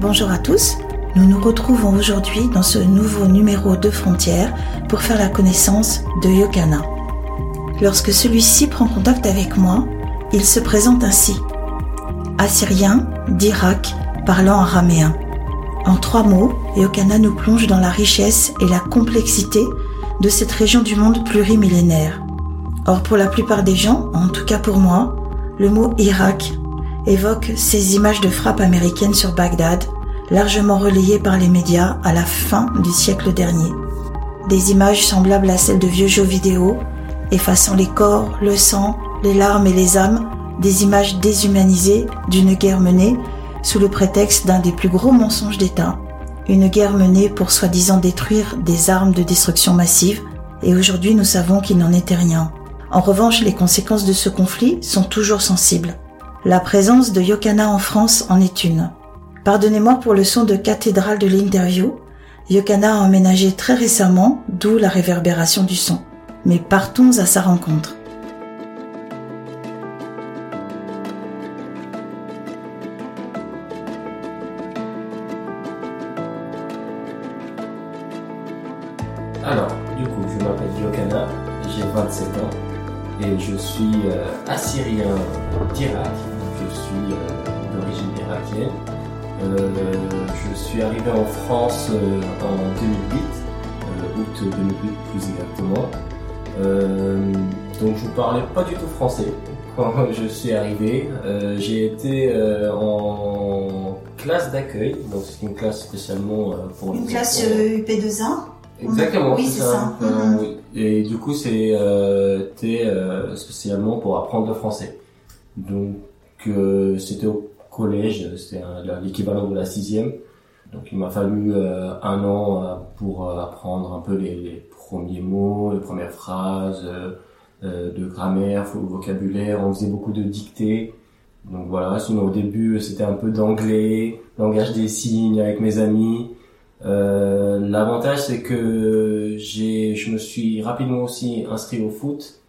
Bonjour à tous, nous nous retrouvons aujourd'hui dans ce nouveau numéro de Frontières pour faire la connaissance de Yokana. Lorsque celui-ci prend contact avec moi, il se présente ainsi. Assyrien, d'Irak, parlant araméen. En trois mots, Yokana nous plonge dans la richesse et la complexité de cette région du monde plurimillénaire. Or, pour la plupart des gens, en tout cas pour moi, le mot Irak évoque ces images de frappes américaines sur Bagdad, largement relayées par les médias à la fin du siècle dernier. Des images semblables à celles de vieux jeux vidéo, effaçant les corps, le sang, les larmes et les âmes, des images déshumanisées d'une guerre menée sous le prétexte d'un des plus gros mensonges d'État, une guerre menée pour soi-disant détruire des armes de destruction massive, et aujourd'hui nous savons qu'il n'en était rien. En revanche, les conséquences de ce conflit sont toujours sensibles. La présence de Yokana en France en est une. Pardonnez-moi pour le son de cathédrale de l'interview. Yokana a emménagé très récemment, d'où la réverbération du son. Mais partons à sa rencontre. Alors, du coup, je m'appelle Yokana, j'ai 27 ans et je suis euh, assyrien d'Irak. Je suis euh, d'origine irakienne. Euh, je suis arrivé en France euh, en 2008, euh, août 2008 plus exactement. Donc je ne parlais pas du tout français quand je suis arrivé. J'ai été en classe d'accueil, donc c'est une classe spécialement pour Une les classe enfants. euh, UP2A Exactement, Oui, c'est ça. Mhm. Et du coup, euh, euh, spécialement pour apprendre le français. Donc, euh, c'était au collège, c'était l'équivalent de la sixième. Donc, il m'a fallu euh, un an euh, pour euh, apprendre un peu les, les premiers mots, les premières phrases, euh, euh, de grammaire, vo- vocabulaire. On faisait beaucoup de dictées. Donc voilà, sinon au début c'était un peu d'anglais, langage des signes avec mes amis. L'avantage c'est que j'ai, je me suis rapidement aussi inscrit au foot.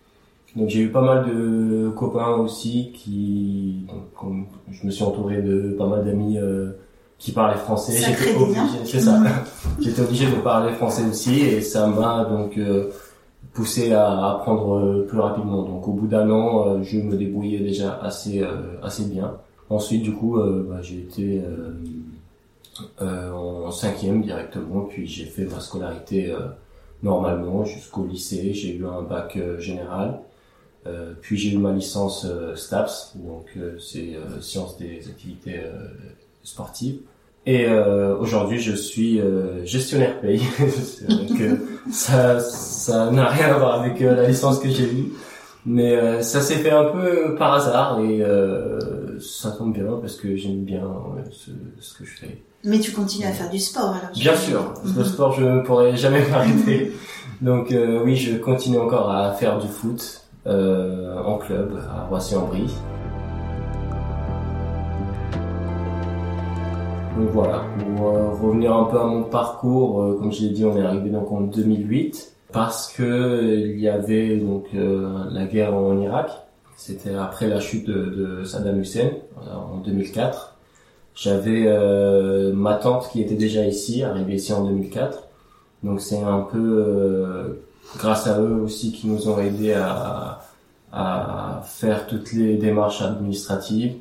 Donc j'ai eu pas mal de copains aussi qui, donc, je me suis entouré de pas mal d'amis euh, qui parlaient français. J'étais obligé, c'est ça. Mhm. J'étais obligé de parler français aussi et ça m'a donc euh, poussé à apprendre euh, plus rapidement. Donc au bout d'un an, euh, je me débrouillais déjà assez euh, assez bien. Ensuite, du coup, bah, j'ai été euh, euh, en cinquième directement, puis j'ai fait ma scolarité euh, normalement jusqu'au lycée. J'ai eu un bac général, Euh, puis j'ai eu ma licence euh, STAPS, donc euh, c'est euh, sciences des activités euh, sportives. Et euh, aujourd'hui, je suis euh, gestionnaire vrai que ça ça n'a rien à voir avec la licence que j'ai eue, mais euh, ça s'est fait un peu par hasard et euh, ça tombe bien parce que j'aime bien ce, ce que je fais. Mais tu continues à faire du sport alors Bien sûr, le Mhm. sport je ne pourrais jamais m'arrêter. Donc euh, oui, je continue encore à faire du foot en club à Roissy-en-Brie. Donc voilà, pour euh, revenir un peu à mon parcours, euh, comme je l'ai dit, on est arrivé donc en 2008 parce que euh, il y avait donc euh, la guerre en Irak. C'était après la chute de, Saddam Hussein euh, en 2004. J'avais euh, ma tante qui était déjà ici, arrivée ici en 2004. Donc c'est un peu euh, grâce à eux aussi qui nous ont aidés à, à faire toutes les démarches administratives.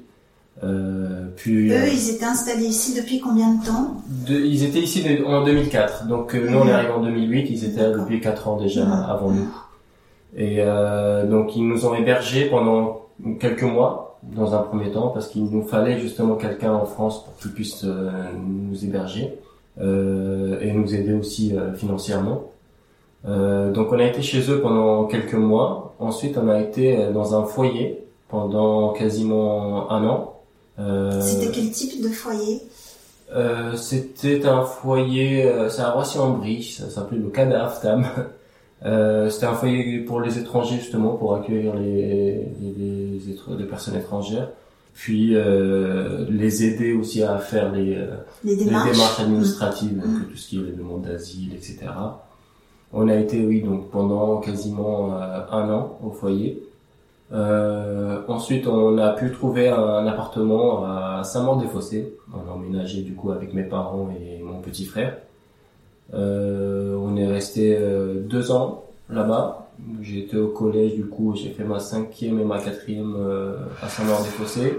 Euh, puis Eux, ils étaient installés ici depuis combien de temps de- ils étaient ici de- en 2004. Donc euh, nous on Mhm. est arrivé en 2008, ils étaient là depuis 4 ans déjà Mhm. avant nous. Et euh, donc ils nous ont hébergés pendant quelques mois dans un premier temps parce qu'il nous fallait justement quelqu'un en France pour qu'il puisse euh, nous héberger euh, et nous aider aussi euh, financièrement. Euh, donc on a été chez eux pendant quelques mois. Ensuite on a été euh, dans un foyer pendant quasiment un an. Euh, C'était quel type de foyer? euh, c'était un foyer, euh, c'est à Roissy-en-Brie, ça s'appelait le Cadaftam. Euh, c'était un foyer pour les étrangers justement, pour accueillir les, les, les, les personnes étrangères, puis euh, les aider aussi à faire les démarches, démarches administratives, Mm. donc tout ce qui est les demandes d'asile, etc. On a été, oui, donc pendant quasiment euh, un an au foyer. Euh, ensuite, on a pu trouver un appartement à Saint-Maur-des-Fossés. On a emménagé du coup avec mes parents et mon petit frère. Euh, on est resté euh, deux ans là-bas. J'ai été au collège du coup, j'ai fait ma cinquième et ma quatrième à Saint-Maur-des-Fossés.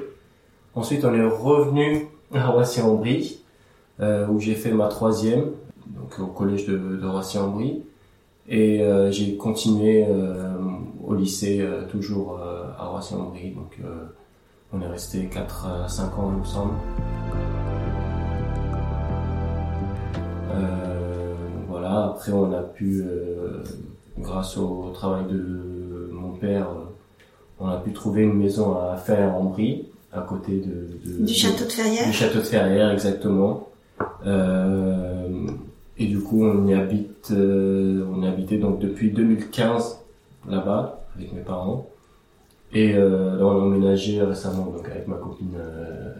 Ensuite, on est revenu à Roissy-en-Brie, où j'ai fait ma troisième, donc au collège de Roissy-en-Brie. Et euh, j'ai continué euh, au lycée, euh, toujours euh, à Roissy-en-Brie. Donc euh, on est resté 4 à 5 ans, il me semble. Euh, voilà, après on a pu, euh, grâce au travail de mon père, on a pu trouver une maison à faire en Brie, à côté de, de- Du château de Ferrières du château de Ferrières, exactement. Euh, et du coup, on y habite, euh, on y habitait donc depuis 2015 là-bas avec mes parents. Et euh, là, on a emménagé récemment donc avec ma copine euh,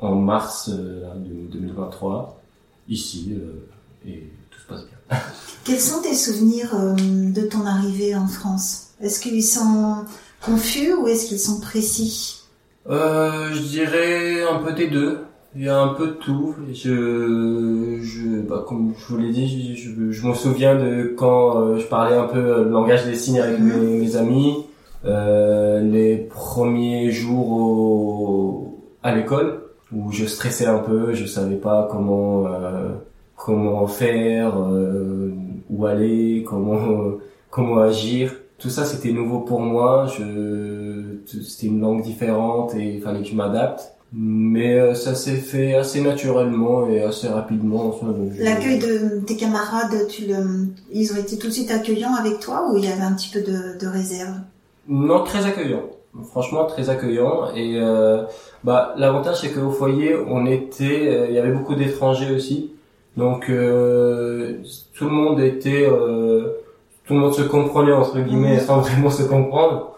en mars euh, là, de- 2023 ici euh, et tout se passe bien. Quels sont tes souvenirs euh, de ton arrivée en France? Est-ce qu'ils sont confus ou est-ce qu'ils sont précis? Euh, je dirais un peu des deux. Il y a un peu de tout. Je, je, bah, comme je vous l'ai dit, je, je, je me souviens de quand euh, je parlais un peu euh, le langage des signes avec mes, mes amis, euh, les premiers jours au, à l'école où je stressais un peu, je savais pas comment euh, comment faire, euh, où aller, comment comment agir. Tout ça c'était nouveau pour moi. Je c'était une langue différente et il fallait que je m'adapte. Mais euh, ça s'est fait assez naturellement et assez rapidement. en soi, donc je- L'accueil de tes camarades, tu le... ils ont été tout de suite accueillants avec toi ou il y avait un petit peu de, de réserve? Non, très accueillant. Franchement, très accueillant. Et euh, bah, l'avantage, c'est qu'au foyer, on était, euh, il y avait beaucoup d'étrangers aussi. Donc, euh, tout le monde était, euh, tout le monde se comprenait entre guillemets, Mhm. sans vraiment se comprendre.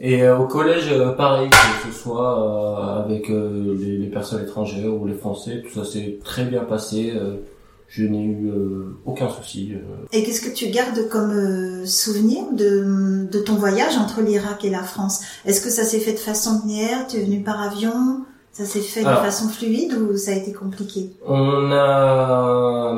Et euh, au collège, euh, pareil, que ce soit euh, avec les, les personnes étrangères ou les Français, tout ça s'est très bien passé. je n'ai eu aucun souci. Et qu'est-ce que tu gardes comme souvenir de, de ton voyage entre l'Irak et la France? Est-ce que ça s'est fait de façon linéaire? Tu es venu par avion? Ça s'est fait Alors. de façon fluide ou ça a été compliqué? On a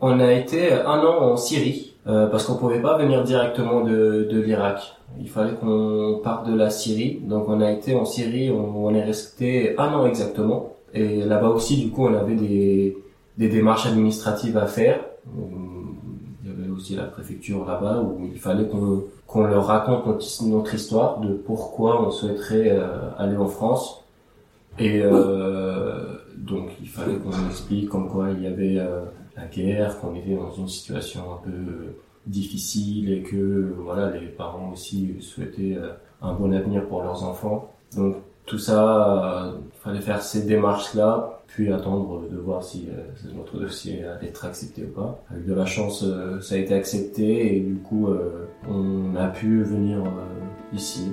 on a été un an en Syrie euh, parce qu'on pouvait pas venir directement de, de l'Irak. Il fallait qu'on parte de la Syrie. Donc on a été en Syrie, on, est resté un an exactement. Et là-bas aussi, du coup, on avait des, des démarches administratives à faire. Il y avait aussi la préfecture là-bas où il fallait qu'on qu'on leur raconte notre, notre histoire de pourquoi on souhaiterait euh, aller en France. Et euh, donc il fallait qu'on explique comme quoi il y avait euh, la guerre, qu'on était dans une situation un peu euh, difficile et que voilà les parents aussi souhaitaient euh, un bon avenir pour leurs enfants. Donc tout ça, euh, il fallait faire ces démarches-là, puis attendre de voir si euh, notre dossier allait être accepté ou pas. Avec de la chance, euh, ça a été accepté et du coup, euh, on a pu venir euh, ici.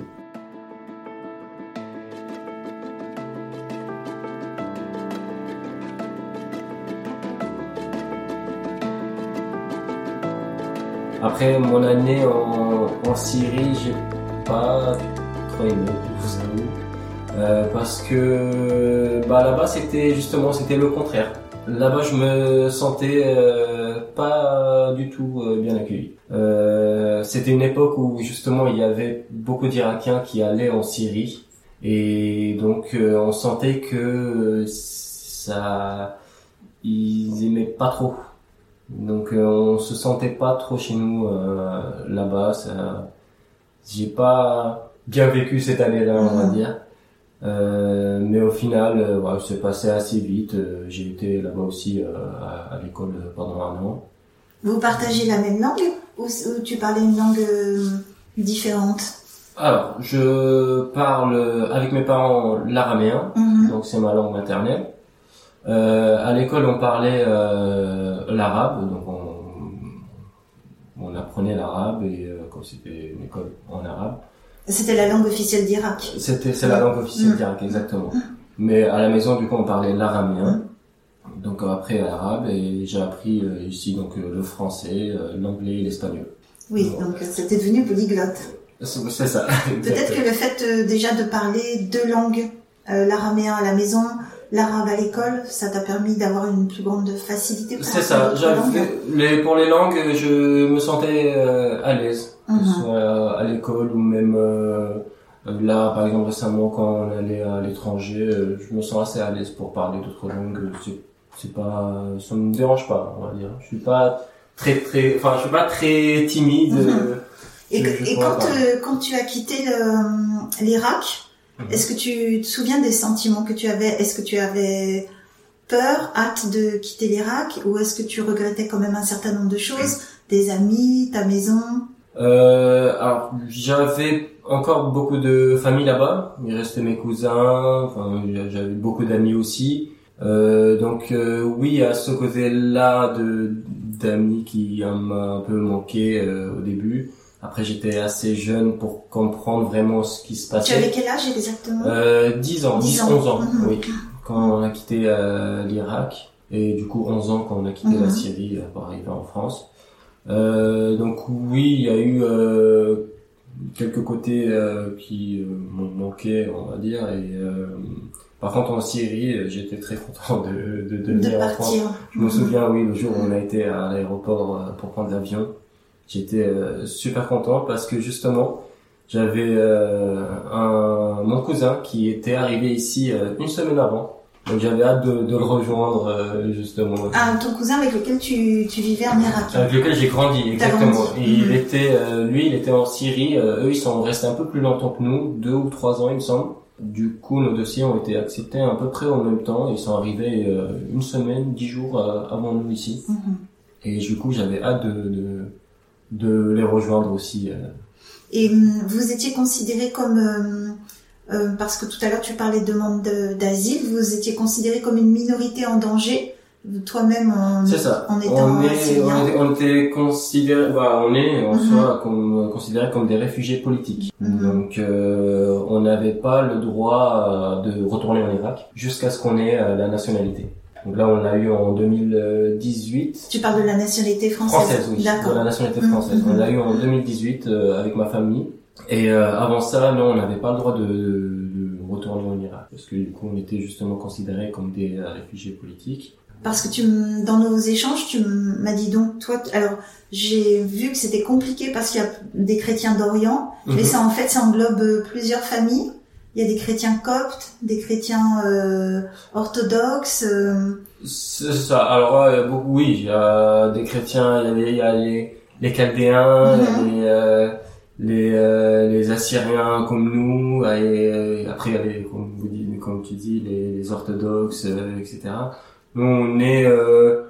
Après mon année en, en Syrie, j'ai pas trop aimé, je vous avoue. Euh, parce que bah là-bas c'était justement c'était le contraire. Là-bas je me sentais euh, pas du tout euh, bien accueilli. Euh, c'était une époque où justement il y avait beaucoup d'Irakiens qui allaient en Syrie et donc euh, on sentait que ça ils aimaient pas trop. Donc euh, on se sentait pas trop chez nous euh, là-bas. J'ai pas bien vécu cette année-là, on va Mhm. dire. Euh, mais au final, euh, ouais, c'est passé assez vite. Euh, j'ai été là-bas aussi euh, à, à l'école pendant un an. Vous partagez la même langue ou, ou tu parlais une langue euh, différente? Alors, je parle avec mes parents l'araméen, Mhm. donc c'est ma langue maternelle. Euh, à l'école, on parlait euh, l'arabe, donc on, on apprenait l'arabe et euh, comme c'était une école en arabe, C'était la langue officielle d'Irak. c'était c'est la langue officielle Mm. d'Irak exactement. Mais à la maison, du coup, on parlait l'araméen, donc après l'arabe et j'ai appris euh, ici donc euh, le français, euh, l'anglais et l'espagnol. Oui, donc euh, c'était devenu polyglotte. C'est ça. Peut-être que le fait euh, déjà de parler deux langues, euh, l'araméen à la maison, l'arabe à l'école, ça t'a permis d'avoir une plus grande facilité pour C'est ça. Les, pour les langues, je me sentais euh, à l'aise, que ce soit à l'école ou même euh, là, par exemple récemment quand on allait à l'étranger, euh, je me sens assez à l'aise pour parler d'autres langues. C'est, c'est pas, ça me dérange pas, on va dire. Je suis pas très très, enfin, je suis pas très timide. Mhm. euh, Et, Je- que- je et pourrais quand, quand tu as quitté l'Irak, Mhm. est-ce que tu te souviens des sentiments que tu avais? Est-ce que tu avais peur, hâte de quitter l'Irak? Ou est-ce que tu regrettais quand même un certain nombre de choses? Des amis, ta maison? Euh, alors j'avais encore beaucoup de famille là-bas. Il restait mes cousins. Enfin, j'avais beaucoup d'amis aussi. Euh, donc euh, oui, à ce côté-là de d'amis qui euh, m'a un peu manqué euh, au début. Après, j'étais assez jeune pour comprendre vraiment ce qui se Tu avais passait. quel âge exactement? Euh, 10 ans, 10 10, ans. 11 ans, Mhm. oui. Quand on a quitté euh, l'Irak et du coup 11 ans quand on a quitté Mhm. la Syrie euh, pour arriver en France. Euh, donc oui, il y a eu euh, quelques côtés euh, qui m'ont manqué, on va dire. Et euh, par contre en Syrie, j'étais très content de, de, de De venir en France. partir. Je me Mhm. souviens, oui, le jour où on a été à l'aéroport pour prendre l'avion, j'étais euh, super content parce que justement, j'avais euh, un mon cousin qui était arrivé ici euh, une semaine avant. Donc j'avais hâte de, de le rejoindre euh, justement. Ah, ton cousin avec lequel tu, tu vivais en Irak. Avec lequel j'ai grandi, exactement. grandi. Et il Mhm. était, euh, lui, il était en Syrie. euh, eux, ils sont restés un peu plus longtemps que nous, deux ou trois ans, il me semble. Du coup, nos dossiers ont été acceptés à peu près en même temps. Ils sont arrivés euh, une semaine, dix jours euh, avant nous ici. Mhm. Et du coup, j'avais hâte de, de, de les rejoindre aussi. euh. Et hum, vous étiez considéré comme, euh, euh, parce que tout à l'heure tu parlais de demande de- d'asile, vous étiez considéré comme une minorité en danger, toi-même en, ça. en étant On, est, on, était, on était considéré, bah, on est en Mhm. soi comme, considéré comme des réfugiés politiques. Mhm. Donc, euh, on n'avait pas le droit euh, de retourner en Irak jusqu'à ce qu'on ait la nationalité. Donc là, on l'a eu en 2018. Tu parles de la nationalité française. Française, oui. De D'accord. la nationalité Mhm. française. On l'a eu en 2018 euh, avec ma famille. Et euh, avant ça, non, on n'avait pas le droit de, de, de retourner en Irak. Parce que du coup, on était justement considérés comme des euh, réfugiés politiques. Parce que tu, dans nos échanges, tu m'as dit donc, toi, alors, j'ai vu que c'était compliqué parce qu'il y a des chrétiens d'Orient, mais Mhm. ça, en fait, ça englobe euh, plusieurs familles. Il y a des chrétiens coptes, des chrétiens euh, orthodoxes. euh, C'est ça. Alors, euh, oui, il y a des chrétiens, il y a les, il y a les, les Chaldéens, Mhm. les, euh, les, euh, les Assyriens comme nous, et après il y a les, comme, vous dites, comme tu dis, les, les orthodoxes, euh, etc. Nous, on est euh,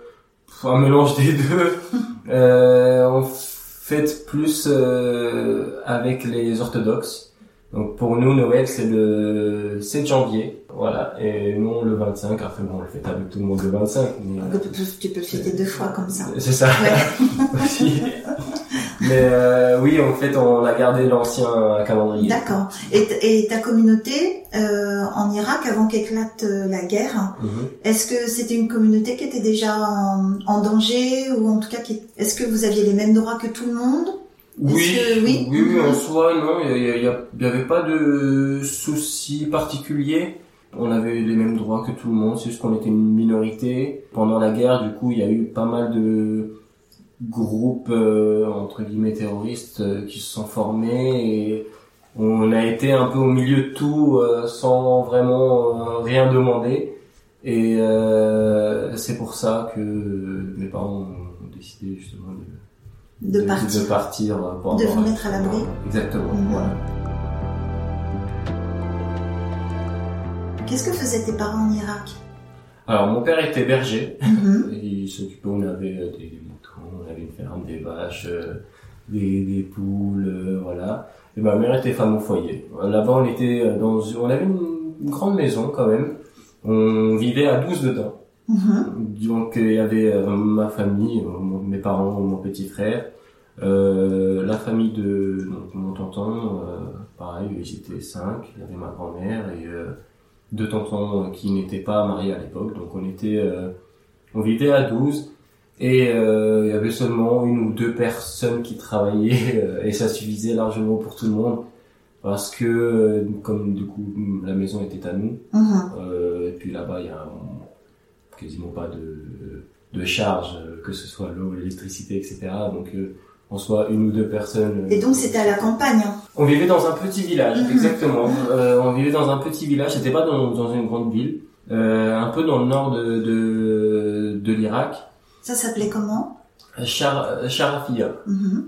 un mélange des deux. euh, on fête plus euh, avec les orthodoxes. Donc pour nous, Noël, c'est le 7 janvier. Voilà. Et nous, le 25. Après, bon, on le fête avec tout le monde le 25. Mais, euh, tu peux- le fêter deux fois comme ça. c'est ça Ouais. Mais euh, oui, en fait, on a gardé l'ancien calendrier. D'accord. Et, ta communauté euh, en Irak, avant qu'éclate euh, la guerre, Mhm. est-ce que c'était une communauté qui était déjà en, en danger ou en tout cas, qui- est-ce que vous aviez les mêmes droits que tout le monde? Oui, oui? oui, oui, en Mhm. soi, non, il y, a- il y a- il y avait pas de soucis particuliers. On avait les mêmes droits que tout le monde, c'est juste qu'on était une minorité. Pendant la guerre, du coup, il y a eu pas mal de groupes, euh, entre guillemets, terroristes euh, qui se sont formés et on a été un peu au milieu de tout euh, sans vraiment euh, rien demander. Et euh, c'est pour ça que mes parents ont décidé justement de de, partir de partir euh, pour De avoir vous mettre à l'abri. Exactement. Mhm. Voilà. Qu'est-ce que faisaient tes parents en Irak? Alors mon père était berger. Mhm. Il s'occupait, on avait euh, des moutons, on avait une ferme, des vaches, euh, des, des poules, voilà. Et ma mère était femme au foyer. Là-bas, on était dans, on avait une grande maison quand même. On vivait à 12 dedans. Mhm. Donc il y avait ma famille, mes parents, mon petit frère, euh, la famille de donc, mon tonton, euh, pareil, étaient cinq. Il y avait ma grand-mère et euh, deux tontons qui n'étaient pas mariés à l'époque. Donc on était, on vivait à 12 Et il y avait seulement une ou deux personnes qui travaillaient et ça suffisait largement pour tout le monde parce que comme du coup la maison était à nous uh-huh. et puis là-bas il y a quasiment pas de de charges, que ce soit l'eau, l'électricité, etc. Donc on soit une ou deux personnes. Et donc c'était à la campagne. Hein. On vivait dans un petit village, mhm. exactement. Euh, on vivait dans un petit village. C'était pas dans, dans, une grande ville, euh, un peu dans le nord de de, de l'Irak. Ça s'appelait comment? Char Charafia. Mhm.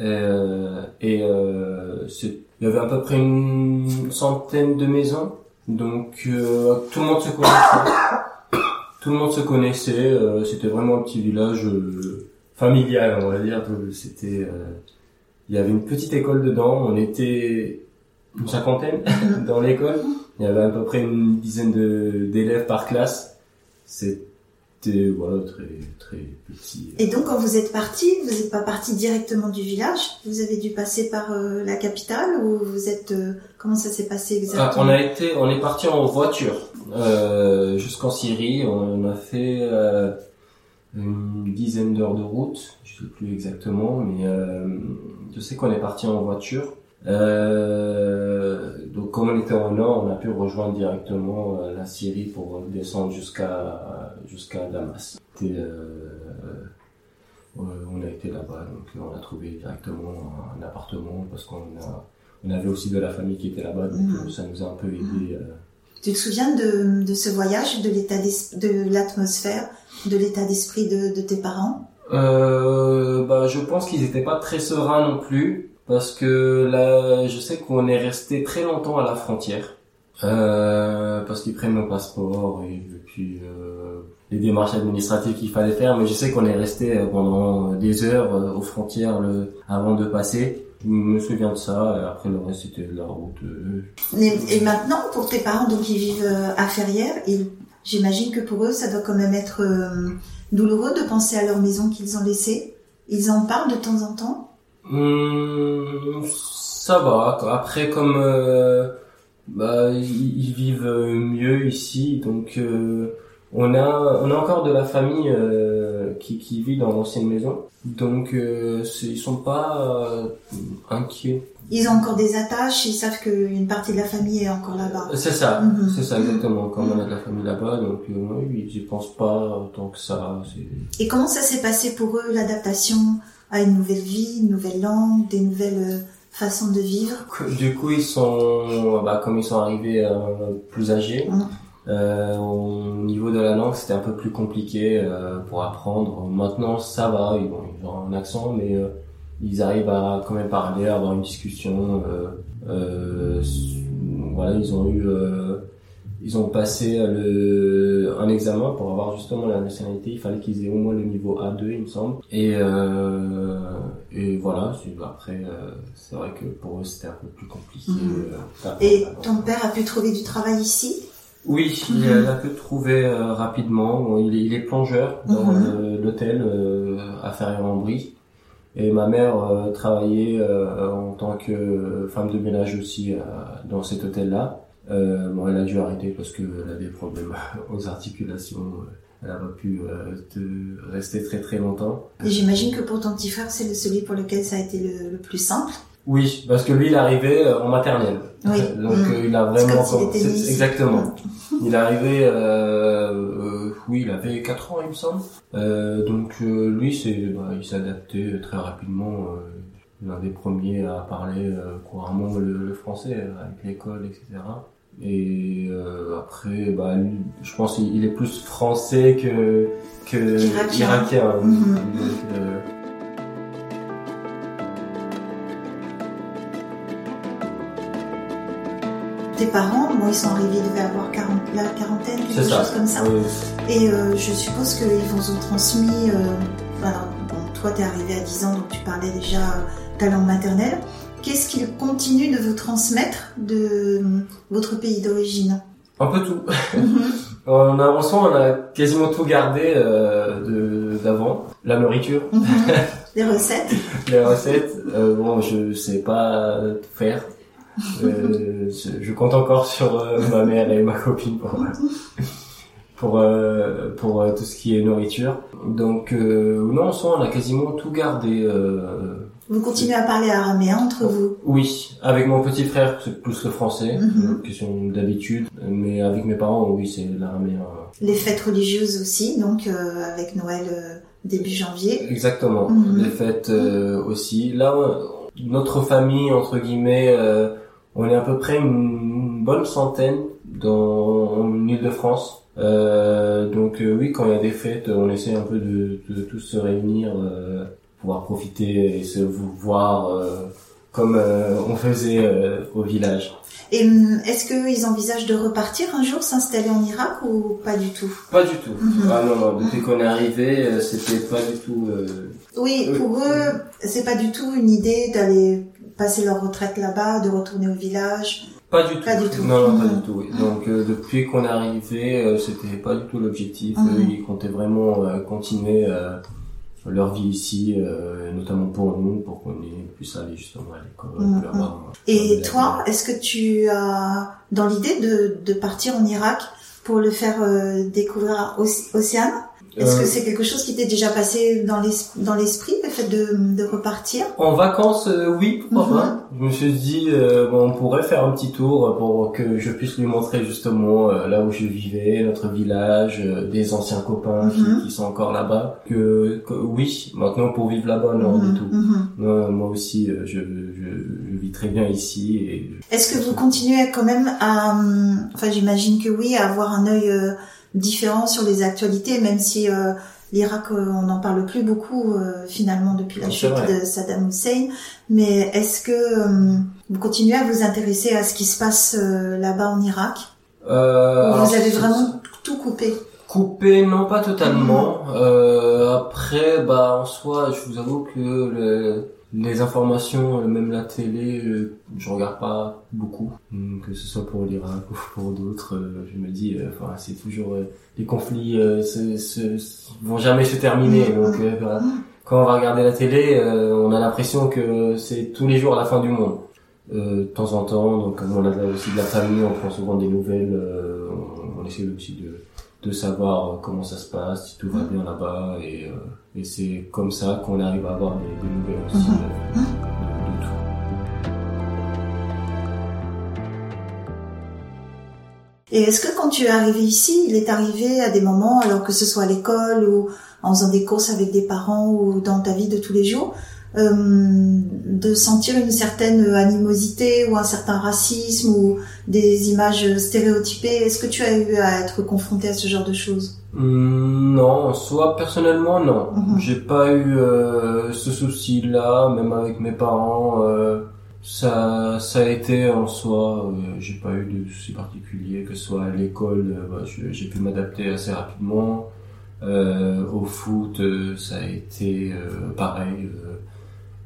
euh, et euh, il y avait à peu près une centaine de maisons, donc euh, tout le monde se connaissait. Tout le monde se connaissait. Euh, c'était vraiment un petit village familial, on va dire. C'était, euh, il y avait une petite école dedans. On était une cinquantaine dans l'école. Il y avait à peu près une dizaine d'élèves par classe. C'était voilà très très petit. Et donc quand vous êtes parti, vous n'êtes pas parti directement du village? Vous avez dû passer par euh, la capitale ou vous êtes euh, comment ça s'est passé exactement? Ah, On a été, on est parti en voiture jusqu'en Syrie. On a fait une dizaine d'heures de route, je sais plus exactement, mais euh, je sais qu'on est parti en voiture. Euh, donc comme on était au nord, on a pu rejoindre directement euh, la Syrie pour descendre jusqu'à jusqu'à Damas. on a été là-bas, donc on a trouvé directement un appartement parce qu'on on avait aussi de la famille qui était là-bas, donc mmh. ça nous a un peu aidé. Tu te souviens de, de ce voyage, de l'état de l'atmosphère, de l'état d'esprit de, de, tes parents? Euh, bah, je pense qu'ils n'étaient pas très sereins non plus, parce que là, je sais qu'on est resté très longtemps à la frontière, euh, parce qu'ils prennent nos passeports et, puis euh, les démarches administratives qu'il fallait faire. Mais je sais qu'on est resté pendant des heures euh, aux frontières le, avant de passer. Je me souviens de ça, et après le reste c'était la route. Euh. Et, maintenant, pour tes parents, donc ils vivent euh, à Ferrières, j'imagine que pour eux, ça doit quand même être euh, douloureux de penser à leur maison qu'ils ont laissée. Ils en parlent de temps en temps hum, Ça va. Après, comme bah, ils, vivent mieux ici, donc on a on a encore de la famille qui, qui vit dans l'ancienne maison. Donc euh, ils sont pas euh, inquiets. Ils ont encore des attaches, ils savent qu'une partie de la famille est encore là-bas. C'est ça, mhm. c'est ça exactement. Quand on a de la famille là-bas, donc euh, ils y pensent pas tant que ça. Et comment ça s'est passé pour eux l'adaptation à une nouvelle vie, une nouvelle langue, des nouvelles euh, façons de vivre? Du coup, ils sont, bah, comme ils sont arrivés euh, plus âgés. Mhm. Euh, au niveau de la langue, c'était un peu plus compliqué euh, pour apprendre. Maintenant, ça va, ils ont, un accent, mais euh, ils arrivent à quand même parler, avoir une discussion. voilà, ils ont eu, ils ont passé le, un examen pour avoir justement la nationalité. Il fallait qu'ils aient au moins le niveau A2, il me semble. Et, et voilà. Après, c'est vrai que pour eux, c'était un peu plus compliqué. Mhm. et ton père a pu trouver du travail ici? Oui, il mhm. a pu trouver euh, rapidement. Il est, il est, plongeur dans mhm. l'hôtel euh, à Ferrières-en-Brie. Et ma mère euh, travaillait en tant que femme de ménage aussi dans cet hôtel-là. bon, elle a dû arrêter parce qu'elle a des problèmes aux articulations. Elle n'a pas pu rester très très longtemps. J'imagine que pour ton petit frère, c'est celui pour lequel ça a été le, le plus simple. Oui, parce que lui, il est arrivé en maternelle. Oui. Donc mm. il a vraiment exactement. il est arrivé euh, euh, oui, il avait 4 ans il me semble. Euh, donc euh, lui c'est bah, il s'adaptait très rapidement euh, l'un des premiers à parler couramment le, français avec l'école etc. Et après bah je pense qu'il est plus français que que irakien. Mm-hmm. Tes parents, ils sont arrivés, ils devaient avoir 40, la quarantaine, quelque chose comme ça. Et euh, je suppose qu'ils vous ont transmis, euh, alors, bon, toi t'es arrivé à 10 ans, donc tu parlais déjà ta langue maternelle. Qu'est-ce qu'ils continuent de vous transmettre de votre pays d'origine? Un peu tout. Mhm. on a, on a quasiment tout gardé euh, d'avant. La nourriture. Mhm. Les recettes. Les recettes. Euh, bon, je sais pas faire. Euh, je, compte encore sur euh, ma mère et ma copine pour pour euh, pour euh, tout ce qui est nourriture. Donc euh, non, en soi, on a quasiment tout gardé. Euh, Vous continuez à parler araméen entre vous oui, avec mon petit frère, c'est plus le français, Mhm. euh, question d'habitude. Mais avec mes parents, oui, c'est l'araméen. Les fêtes religieuses aussi, donc euh, avec Noël euh, début janvier. Exactement. Mhm. Les fêtes euh, aussi. Là, notre famille, entre guillemets, euh, on est à peu près une bonne centaine dans en Ile-de-France. Euh, donc euh, oui, quand il y a des fêtes, on essaie un peu de, de tous se réunir, euh, pouvoir profiter et se voir euh, comme euh, on faisait euh, au village. Et hum, est-ce qu'ils envisagent de repartir un jour, s'installer en Irak ou pas du tout? Pas du tout. Mhm. Ah non, non, depuis qu'on est arrivé, c'était pas du tout... euh, Oui, Oui. pour eux, c'est pas du tout une idée d'aller passer leur retraite là-bas, de retourner au village? Pas du tout. Pas du tout. Non, non, pas Mhm. du tout. Oui. Donc euh, depuis qu'on est arrivé, euh, c'était pas du tout l'objectif. Mhm. Eux, ils comptaient vraiment euh, continuer euh, leur vie ici, euh, notamment pour nous, pour qu'on puisse aller justement à l'école. Avoir- Et toi, est-ce que tu as dans l'idée de, de partir en Irak pour le faire euh, découvrir à Océane? Est-ce Euh, que c'est quelque chose qui t'est déjà passé dans l'es- dans l'esprit, le fait de, de repartir? En vacances, euh, oui, pourquoi Mhm. pas. Je me suis dit, euh, bon, on pourrait faire un petit tour pour que je puisse lui montrer justement euh, là où je vivais, notre village, euh, des anciens copains qui- Mhm. qui, sont encore là-bas. Que, que oui, maintenant pour vivre là-bas, non Mhm, du tout. mhm. Non, moi aussi, euh, je, je, je vis très bien ici et Est-ce que vous continuez quand même à, hum, enfin j'imagine que oui, à avoir un œil euh, différent sur les actualités, même si euh, l'Irak, euh, on n'en parle plus beaucoup euh, finalement depuis la chute de Saddam Hussein. Mais est-ce que hum, vous continuez à vous intéresser à ce qui se passe euh, là-bas en Irak? Euh, Ou vous avez vraiment tout coupé? Coupé, non pas totalement. Euh, après, bah en soi, je vous avoue que le- les informations, euh, même la télé, euh, je regarde pas beaucoup. Hum, Que ce soit pour l'Irak ou pour d'autres, euh, je me dis, euh, enfin, c'est toujours euh, les conflits euh, se, se- vont jamais se terminer. Donc euh, voilà. quand on va regarder la télé, euh, on a l'impression que c'est tous les jours la fin du monde. Euh, de temps en temps, donc comme on a aussi de la famille, on prend souvent des nouvelles, euh, on, on essaie aussi de, de savoir euh, comment ça se passe, si tout va bien là-bas, et, euh, et c'est comme ça qu'on arrive à avoir des, des nouvelles aussi Mhm. euh, de, de tout. Et est-ce que quand tu es arrivé ici, il est arrivé à des moments, alors que ce soit à l'école ou en faisant des courses avec des parents ou dans ta vie de tous les jours, de sentir une certaine animosité ou un certain racisme ou des images stéréotypées Est-ce que tu as eu à être confronté à ce genre de choses? Hum, non, soit personnellement non. Mhm. J'ai pas eu euh, ce souci-là, même avec mes parents. euh, ça, ça a été en soi. euh, j'ai pas eu de soucis particuliers, que ce soit à l'école, euh, bah, j'ai pu m'adapter assez rapidement. Euh, au foot, euh, ça a été euh, pareil.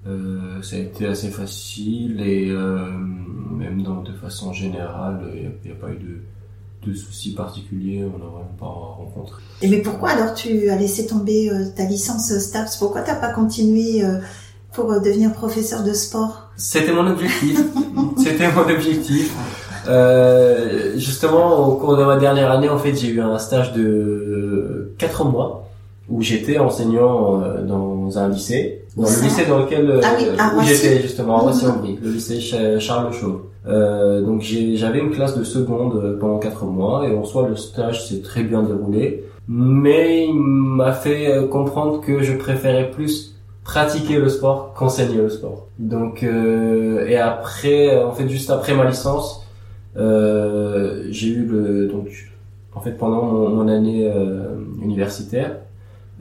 Euh, ça a été assez facile et euh, même dans, de façon générale, il n'y a, pas eu de, de soucis particuliers, on n'a vraiment pas rencontré. Et mais pourquoi alors tu as laissé tomber euh, ta licence STAPS? Pourquoi t'as pas continué euh, pour euh, devenir professeur de sport? C'était mon objectif. C'était mon objectif. Euh, justement, au cours de ma dernière année, en fait, j'ai eu un stage de 4 mois où j'étais enseignant euh, dans un lycée, dans ça le lycée dans lequel euh, Ah oui, où Roissy. j'étais justement à Mhm. Roissy-en-Brie, le lycée Ch- Charles Chauve. Euh, donc j'avais une classe de seconde euh, pendant 4 mois et en soi le stage s'est très bien déroulé, mais il m'a fait comprendre que je préférais plus pratiquer le sport qu'enseigner le sport. Donc euh, et après, en fait juste après ma licence, euh, j'ai eu le donc en fait pendant mon, mon année euh, universitaire,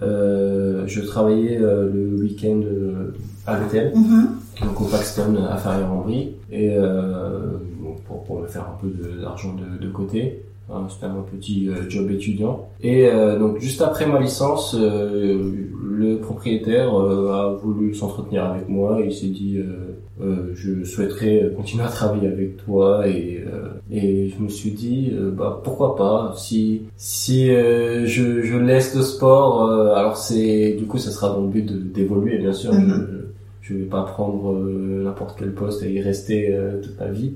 je travaillais euh, le week-end euh, à l'hôtel. Mhm. donc au Paxton à Ferrières-en-Brie et euh, bon, pour, pour me faire un peu d'argent de, de côté Hein, c'était un petit euh, job étudiant. Et euh, donc juste après ma licence euh, le propriétaire euh, a voulu s'entretenir avec moi. Et il s'est dit euh, je souhaiterais continuer à travailler avec toi et euh, et je me suis dit euh, bah pourquoi pas si si euh, je, je laisse le sport euh, alors c'est du coup ça sera dans le but d'évoluer bien sûr Mhm. je, je vais pas prendre euh, n'importe quel poste et y rester euh, toute ma vie.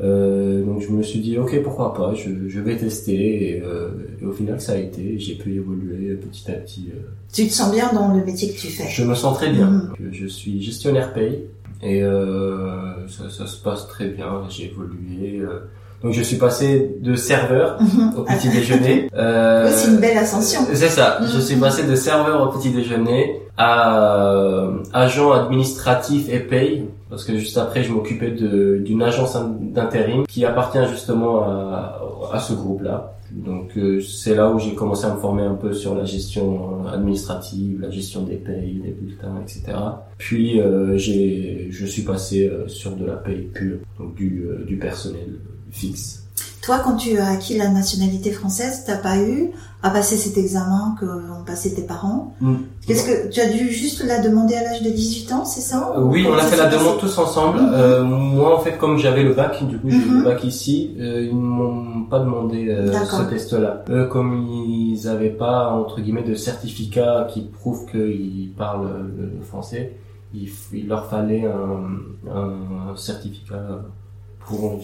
Euh, donc je me suis dit ok pourquoi pas, je, je vais tester et, euh, et, au final ça a été, j'ai pu évoluer petit à petit. Euh. Tu te sens bien dans le métier que tu fais Je me sens très bien. Mm. Je suis gestionnaire paye et euh, ça, ça, se passe très bien. J'ai évolué. Euh. donc je suis passé de serveur mm-hmm. au petit déjeuner. Euh, c'est une belle ascension. C'est ça. Je suis passé de serveur au petit déjeuner à agent administratif et paye parce que juste après je m'occupais d'une agence d'intérim qui appartient justement à, à ce groupe-là. Donc euh, c'est là où j'ai commencé à me former un peu sur la gestion administrative, la gestion des payes, des bulletins, etc. Puis euh, j'ai, je suis passé euh, sur de la paye pure, donc du, euh, du personnel fixe. Toi, quand tu as acquis la nationalité française, t'as pas eu à passer cet examen que ont passé tes parents. Mm. Qu'est-ce que tu as dû juste la demander à l'âge de 18 ans, c'est ça euh, Oui, on a fait la demande tous ensemble. Mm-hmm. euh, moi, en fait, comme j'avais le bac, du coup, j'ai le mm-hmm. bac ici, euh, ils m'ont pas demandé euh, ce test-là. Eux, comme ils avaient pas entre guillemets de certificat qui prouve qu'ils parlent le français, il, il, leur fallait un, un certificat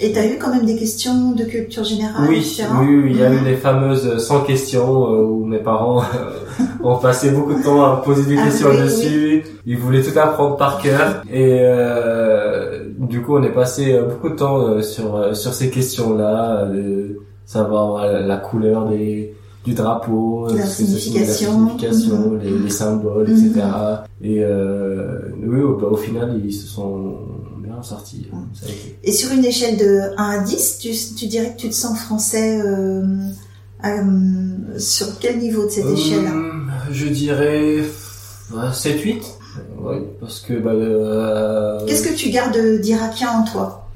et tu as eu quand même des questions de culture générale Oui, oui, il y a eu les fameuses 100 questions euh, où mes parents euh, ont passé beaucoup de temps à poser des ah questions dessus. Ils voulaient tout apprendre par cœur. Et euh, du coup, on est passé euh, beaucoup de temps sur sur ces questions-là, savoir la couleur des du drapeau, la signification, signification les, les, symboles, etc. Et oui, bah, au final, ils se sont sortie. Et sur une échelle de 1 à 10, tu, dirais que tu te sens français euh, euh, sur quel niveau de cette euh, échelle Je dirais 7-8. Oui, parce que... Bah, Qu'est-ce que tu gardes d'irakien en toi?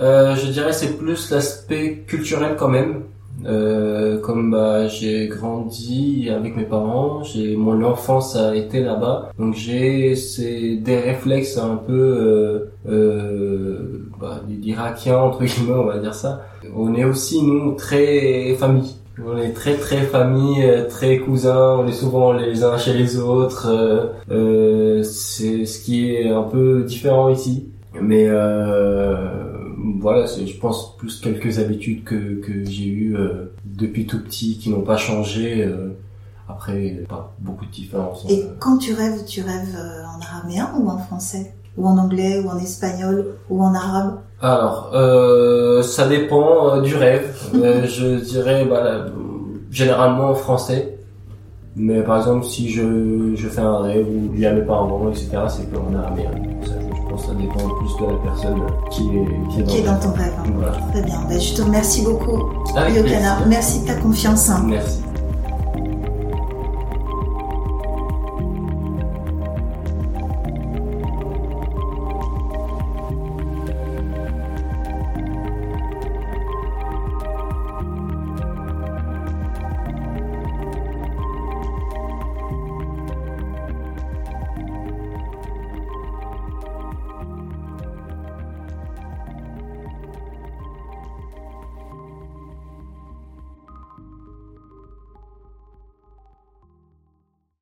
Je dirais c'est plus l'aspect culturel quand même. Euh, comme bah, j'ai grandi avec mes parents, j'ai mon enfance a été là-bas, donc j'ai c'est des réflexes un peu euh, euh, bah, d'Irakiens entre guillemets, on va dire ça. On est aussi nous très famille. On est très très famille, très cousins, on est souvent les uns chez les autres. Euh, c'est ce qui est un peu différent ici. Mais euh, voilà, c'est, je pense, plus quelques habitudes que, que j'ai eues euh, depuis tout petit qui n'ont pas changé. Euh, après, pas beaucoup de différences. Et quand tu rêves, tu rêves euh, en araméen ou en français? Ou en anglais, ou en espagnol, ou en arabe? Alors, ça dépend du rêve. je dirais bah, généralement en français. Mais par exemple, si je, je fais un rêve ou lui à mes parents, etc., c'est en araméen ça dépend plus de la personne qui est, qui est, dans, qui est dans ton rêve. Hein. Très bien. Ben, je te remercie beaucoup, Yokana. Merci de ta confiance. Hein. Merci.